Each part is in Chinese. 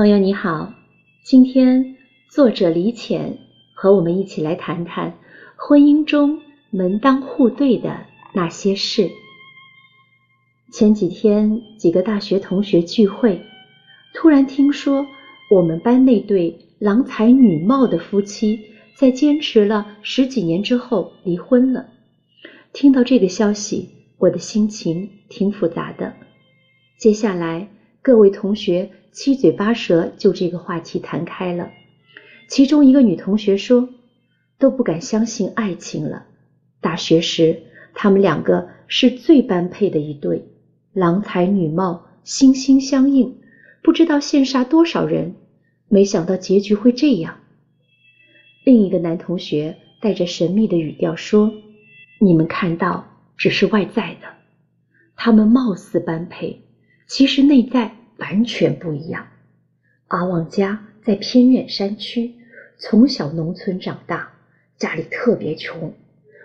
朋友你好，今天作者李浅和我们一起来谈谈婚姻中门当户对的那些事。前几天几个大学同学聚会，突然听说我们班那对郎才女貌的夫妻在坚持了十几年之后离婚了。听到这个消息，我的心情挺复杂的。接下来，各位同学七嘴八舌就这个话题谈开了。其中一个女同学说：“都不敢相信爱情了。大学时，他们两个是最般配的一对，郎才女貌，心心相印，不知道羡煞多少人。没想到结局会这样。”另一个男同学带着神秘的语调说：“你们看到只是外在的，他们貌似般配。”其实内在完全不一样。阿旺家在偏远山区，从小农村长大，家里特别穷，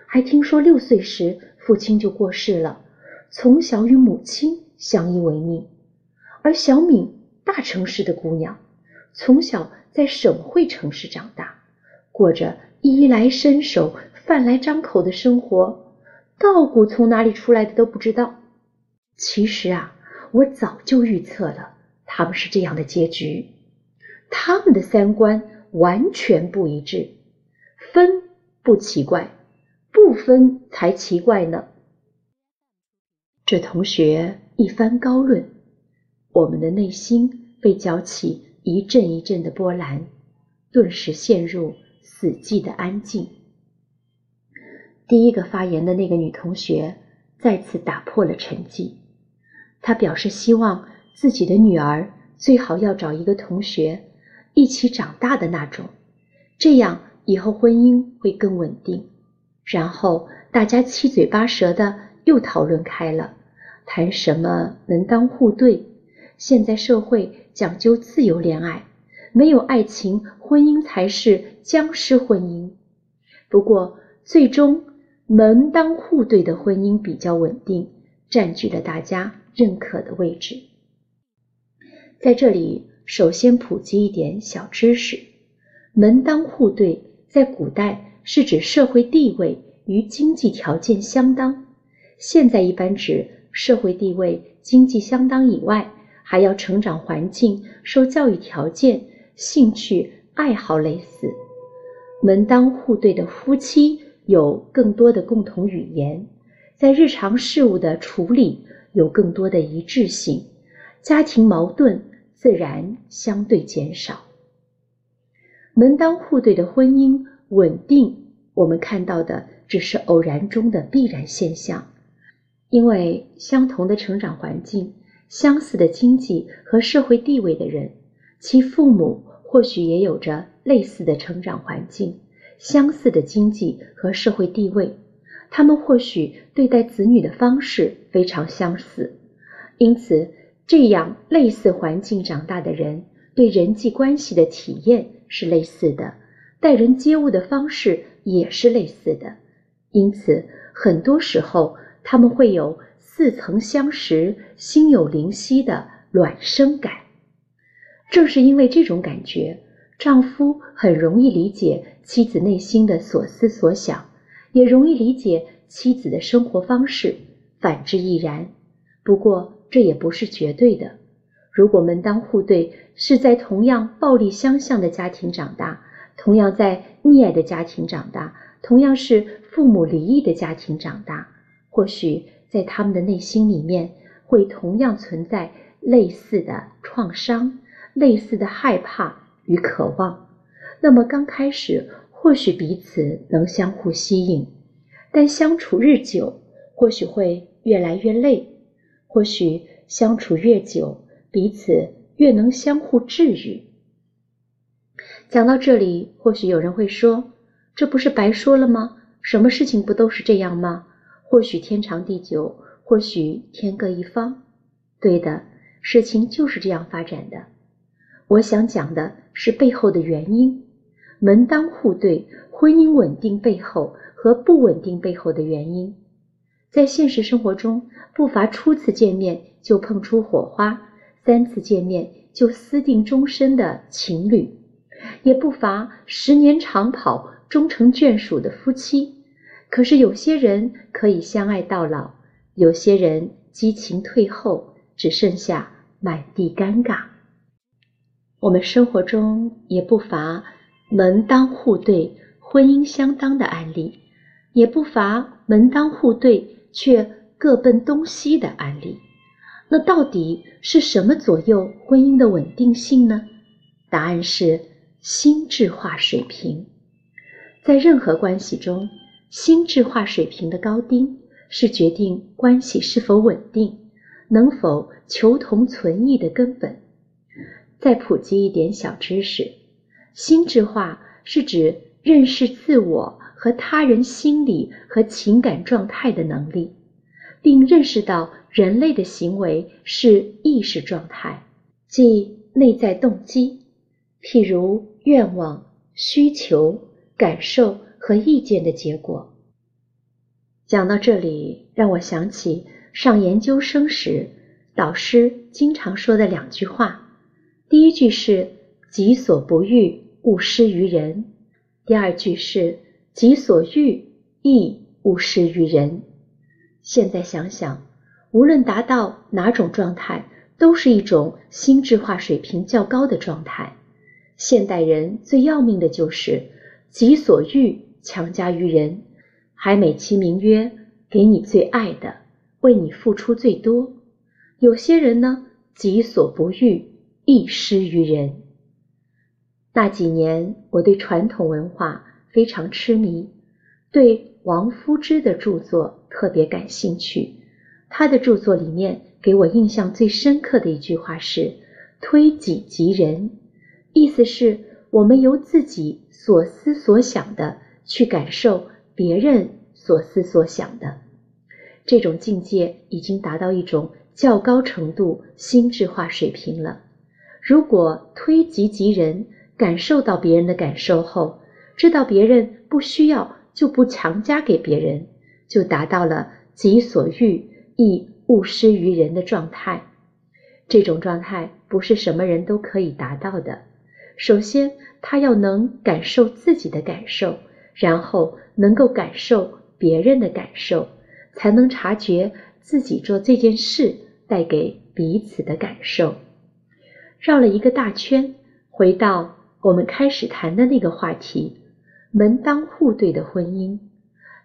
还听说六岁时父亲就过世了，从小与母亲相依为命。而小敏大城市的姑娘，从小在省会城市长大，过着衣来伸手、饭来张口的生活，稻谷从哪里出来的都不知道。其实啊。我早就预测了，他们是这样的结局。他们的三观完全不一致，分不奇怪，不分才奇怪呢。这同学一番高论，我们的内心被搅起一阵一阵的波澜，顿时陷入死寂的安静。第一个发言的那个女同学再次打破了沉寂。他表示希望自己的女儿最好要找一个同学一起长大的那种，这样以后婚姻会更稳定。然后大家七嘴八舌的又讨论开了，谈什么门当户对。现在社会讲究自由恋爱，没有爱情，婚姻才是僵尸婚姻。不过最终门当户对的婚姻比较稳定，占据了大家。认可的位置，在这里首先普及一点小知识：门当户对在古代是指社会地位与经济条件相当，现在一般指社会地位、经济相当以外，还要成长环境、受教育条件、兴趣爱好类似。门当户对的夫妻有更多的共同语言，在日常事务的处理。有更多的一致性，家庭矛盾自然相对减少。门当户对的婚姻稳定，我们看到的只是偶然中的必然现象，因为相同的成长环境、相似的经济和社会地位的人，其父母或许也有着类似的成长环境、相似的经济和社会地位。他们或许对待子女的方式非常相似，因此这样类似环境长大的人，对人际关系的体验是类似的，待人接物的方式也是类似的。因此，很多时候他们会有似曾相识、心有灵犀的卵生感。正是因为这种感觉，丈夫很容易理解妻子内心的所思所想。也容易理解妻子的生活方式，反之亦然。不过这也不是绝对的。如果门当户对是在同样暴力相向的家庭长大，同样在溺爱的家庭长大，同样是父母离异的家庭长大，或许在他们的内心里面会同样存在类似的创伤、类似的害怕与渴望。那么刚开始。或许彼此能相互吸引，但相处日久，或许会越来越累。或许相处越久，彼此越能相互治愈。讲到这里，或许有人会说：“这不是白说了吗？什么事情不都是这样吗？”或许天长地久，或许天各一方。对的，事情就是这样发展的。我想讲的是背后的原因。门当户对、婚姻稳定背后和不稳定背后的原因，在现实生活中不乏初次见面就碰出火花，三次见面就私定终身的情侣，也不乏十年长跑、终成眷属的夫妻。可是有些人可以相爱到老，有些人激情退后，只剩下满地尴尬。我们生活中也不乏门当户对、婚姻相当的案例，也不乏门当户对却各奔东西的案例。那到底是什么左右婚姻的稳定性呢？答案是心智化水平。在任何关系中，心智化水平的高低是决定关系是否稳定、能否求同存异的根本。再普及一点小知识：心智化是指认识自我和他人心理和情感状态的能力，并认识到人类的行为是意识状态，即内在动机，譬如愿望、需求、感受。和意见的结果。讲到这里，让我想起上研究生时导师经常说的两句话：第一句是“己所不欲，勿施于人”；第二句是“己所欲，亦勿施于人”。现在想想，无论达到哪种状态，都是一种心智化水平较高的状态。现代人最要命的就是“己所欲”。强加于人，还美其名曰给你最爱的，为你付出最多。有些人呢，己所不欲，亦施于人。那几年，我对传统文化非常痴迷，对王夫之的著作特别感兴趣。他的著作里面给我印象最深刻的一句话是“推己及人”，意思是我们由自己所思所想的。去感受别人所思所想的这种境界，已经达到一种较高程度心智化水平了。如果推己及人，感受到别人的感受后，知道别人不需要就不强加给别人，就达到了己所欲亦勿施于人的状态。这种状态不是什么人都可以达到的。首先，他要能感受自己的感受。然后能够感受别人的感受，才能察觉自己做这件事带给彼此的感受。绕了一个大圈，回到我们开始谈的那个话题：门当户对的婚姻。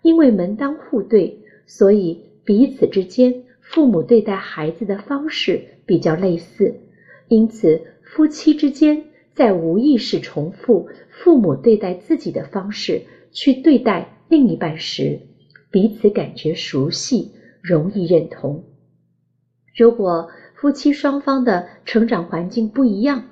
因为门当户对，所以彼此之间父母对待孩子的方式比较类似，因此夫妻之间在无意识重复父母对待自己的方式。去对待另一半时，彼此感觉熟悉，容易认同。如果夫妻双方的成长环境不一样，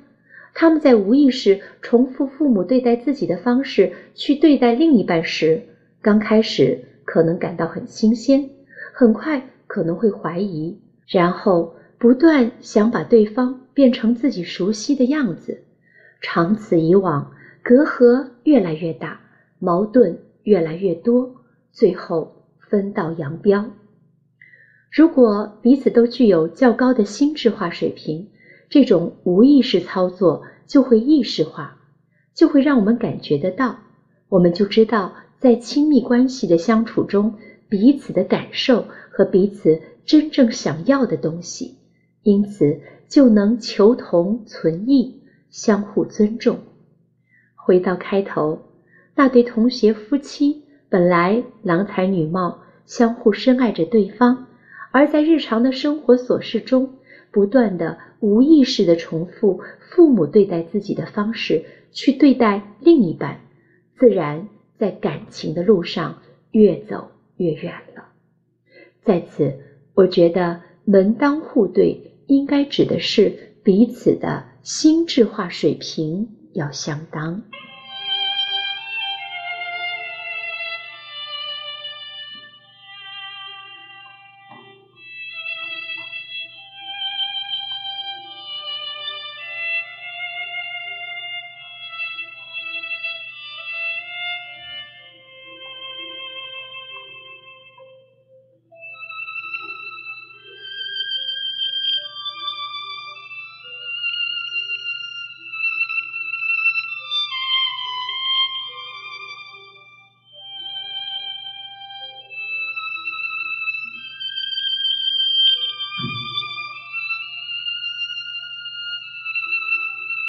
他们在无意识重复父母对待自己的方式去对待另一半时，刚开始可能感到很新鲜，很快可能会怀疑，然后不断想把对方变成自己熟悉的样子。长此以往，隔阂越来越大。矛盾越来越多，最后分道扬镳。如果彼此都具有较高的心智化水平，这种无意识操作就会意识化，就会让我们感觉得到，我们就知道在亲密关系的相处中，彼此的感受和彼此真正想要的东西，因此就能求同存异，相互尊重。回到开头。那对同学夫妻本来郎才女貌，相互深爱着对方，而在日常的生活琐事中，不断的无意识的重复父母对待自己的方式去对待另一半，自然在感情的路上越走越远了。在此，我觉得门当户对应该指的是彼此的心智化水平要相当。